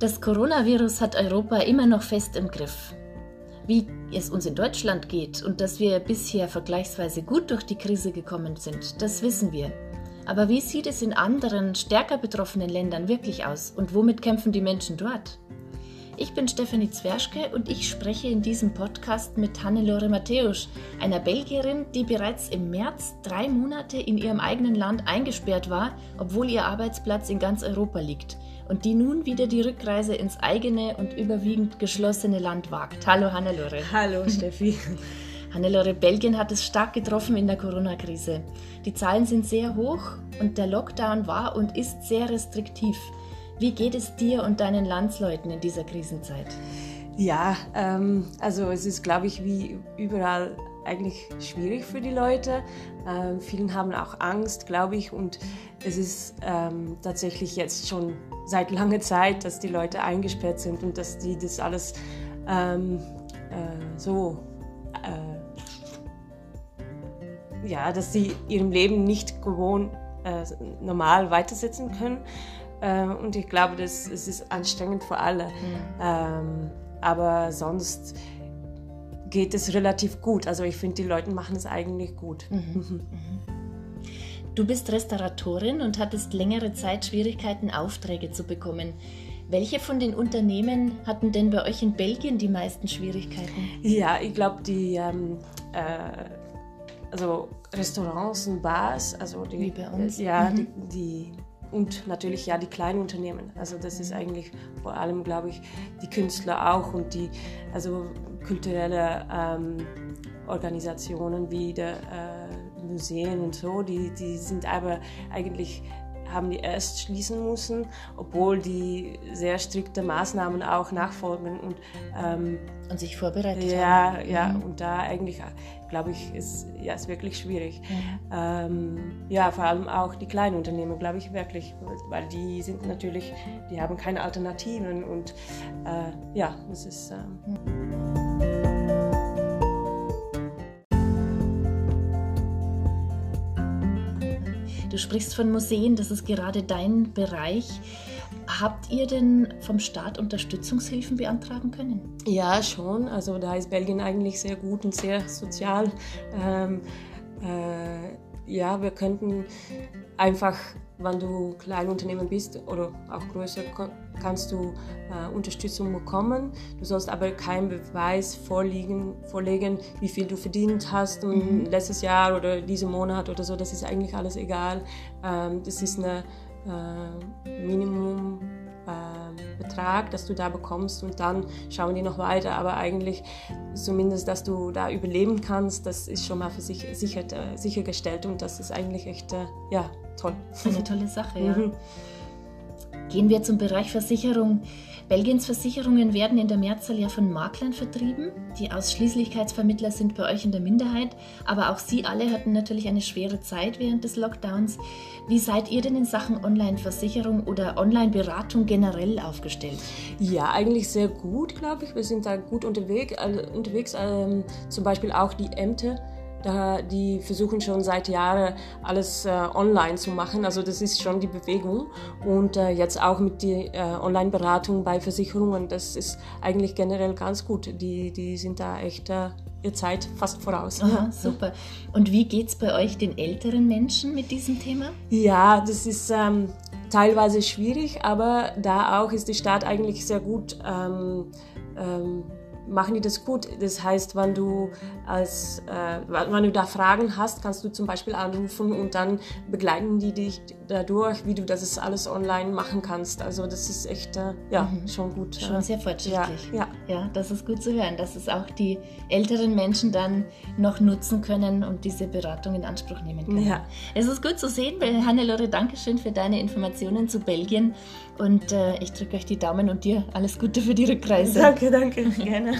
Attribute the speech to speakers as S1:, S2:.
S1: Das Coronavirus hat Europa immer noch fest im Griff. Wie es uns in Deutschland geht und dass wir bisher vergleichsweise gut durch die Krise gekommen sind, das wissen wir. Aber wie sieht es in anderen, stärker betroffenen Ländern wirklich aus und womit kämpfen die Menschen dort? Ich bin Stefanie Zwerschke und ich spreche in diesem Podcast mit Hannelore Matthäus, einer Belgierin, die bereits im März drei Monate in ihrem eigenen Land eingesperrt war, obwohl ihr Arbeitsplatz in ganz Europa liegt und die nun wieder die Rückreise ins eigene und überwiegend geschlossene Land wagt. Hallo Hannelore.
S2: Hallo Steffi.
S1: Hannelore, Belgien hat es stark getroffen in der Corona-Krise. Die Zahlen sind sehr hoch und der Lockdown war und ist sehr restriktiv. Wie geht es dir und deinen Landsleuten in dieser Krisenzeit?
S2: Ja, ähm, also es ist, glaube ich, wie überall eigentlich schwierig für die Leute. Ähm, vielen haben auch Angst, glaube ich, und es ist ähm, tatsächlich jetzt schon seit langer Zeit, dass die Leute eingesperrt sind und dass die das alles ähm, äh, so, äh, ja, dass sie ihrem Leben nicht gewohnt äh, normal weitersetzen können. Äh, und ich glaube, das, es ist anstrengend für alle. Mhm. Ähm, aber sonst geht es relativ gut. Also ich finde, die Leute machen es eigentlich gut. Mhm. mhm.
S1: Mhm. Du bist Restauratorin und hattest längere Zeit Schwierigkeiten, Aufträge zu bekommen. Welche von den Unternehmen hatten denn bei euch in Belgien die meisten Schwierigkeiten?
S2: Ja, ich glaube, die ähm, äh, also Restaurants und Bars, also die,
S1: Wie bei uns.
S2: Ja, mhm. die, die und natürlich ja die kleinen Unternehmen. Also das ist eigentlich vor allem, glaube ich, die Künstler auch und die also kulturelle ähm, Organisationen wie der äh, Museen und so, die, die sind aber eigentlich haben die erst schließen müssen, obwohl die sehr strikte Maßnahmen auch nachfolgen und,
S1: ähm, und sich vorbereitet
S2: ja,
S1: haben.
S2: Ja, mhm. und da eigentlich, glaube ich, ist ja ist wirklich schwierig. Mhm. Ähm, ja, vor allem auch die kleinen Unternehmen, glaube ich wirklich, weil die sind natürlich, die haben keine Alternativen und äh, ja, es ist. Ähm, mhm.
S1: Sprichst von Museen, das ist gerade dein Bereich. Habt ihr denn vom Staat Unterstützungshilfen beantragen können?
S2: Ja, schon. Also da ist Belgien eigentlich sehr gut und sehr sozial. Ähm, äh, ja, wir könnten einfach, wenn du Kleinunternehmen bist oder auch größer, kannst du äh, Unterstützung bekommen. Du sollst aber keinen Beweis vorliegen, vorlegen, wie viel du verdient hast mhm. letztes Jahr oder diesen Monat oder so. Das ist eigentlich alles egal. Ähm, das ist ein äh, Minimum. Äh, Betrag, das du da bekommst und dann schauen die noch weiter. Aber eigentlich zumindest, dass du da überleben kannst, das ist schon mal für sich sicher, äh, sichergestellt und das ist eigentlich echt, äh, ja, toll.
S1: Eine tolle Sache, ja. Mhm. Gehen wir zum Bereich Versicherung. Belgiens Versicherungen werden in der Mehrzahl ja von Maklern vertrieben. Die Ausschließlichkeitsvermittler sind bei euch in der Minderheit, aber auch Sie alle hatten natürlich eine schwere Zeit während des Lockdowns. Wie seid ihr denn in Sachen Online-Versicherung oder Online-Beratung generell aufgestellt?
S2: Ja, eigentlich sehr gut, glaube ich. Wir sind da gut unterwegs. Also unterwegs ähm, zum Beispiel auch die Ämter da, die versuchen schon seit Jahren alles äh, online zu machen. Also das ist schon die Bewegung. Und äh, jetzt auch mit der äh, Online-Beratung bei Versicherungen, das ist eigentlich generell ganz gut. Die, die sind da echt äh, ihr Zeit fast voraus.
S1: Aha, super. Und wie geht es bei euch den älteren Menschen mit diesem Thema?
S2: Ja, das ist ähm, teilweise schwierig, aber da auch ist die Stadt eigentlich sehr gut. Ähm, ähm, machen die das gut. Das heißt, wenn du, als, äh, wenn du da Fragen hast, kannst du zum Beispiel anrufen und dann begleiten die dich dadurch, wie du das alles online machen kannst. Also das ist echt, äh, ja, mhm. schon gut.
S1: Schon sehr fortschrittlich. Ja, ja. ja, das ist gut zu hören, dass es auch die älteren Menschen dann noch nutzen können und diese Beratung in Anspruch nehmen können. Ja. Es ist gut zu sehen. Hannelore, danke schön für deine Informationen zu Belgien und äh, ich drücke euch die Daumen und dir alles Gute für die Rückreise.
S2: Danke, danke, gerne.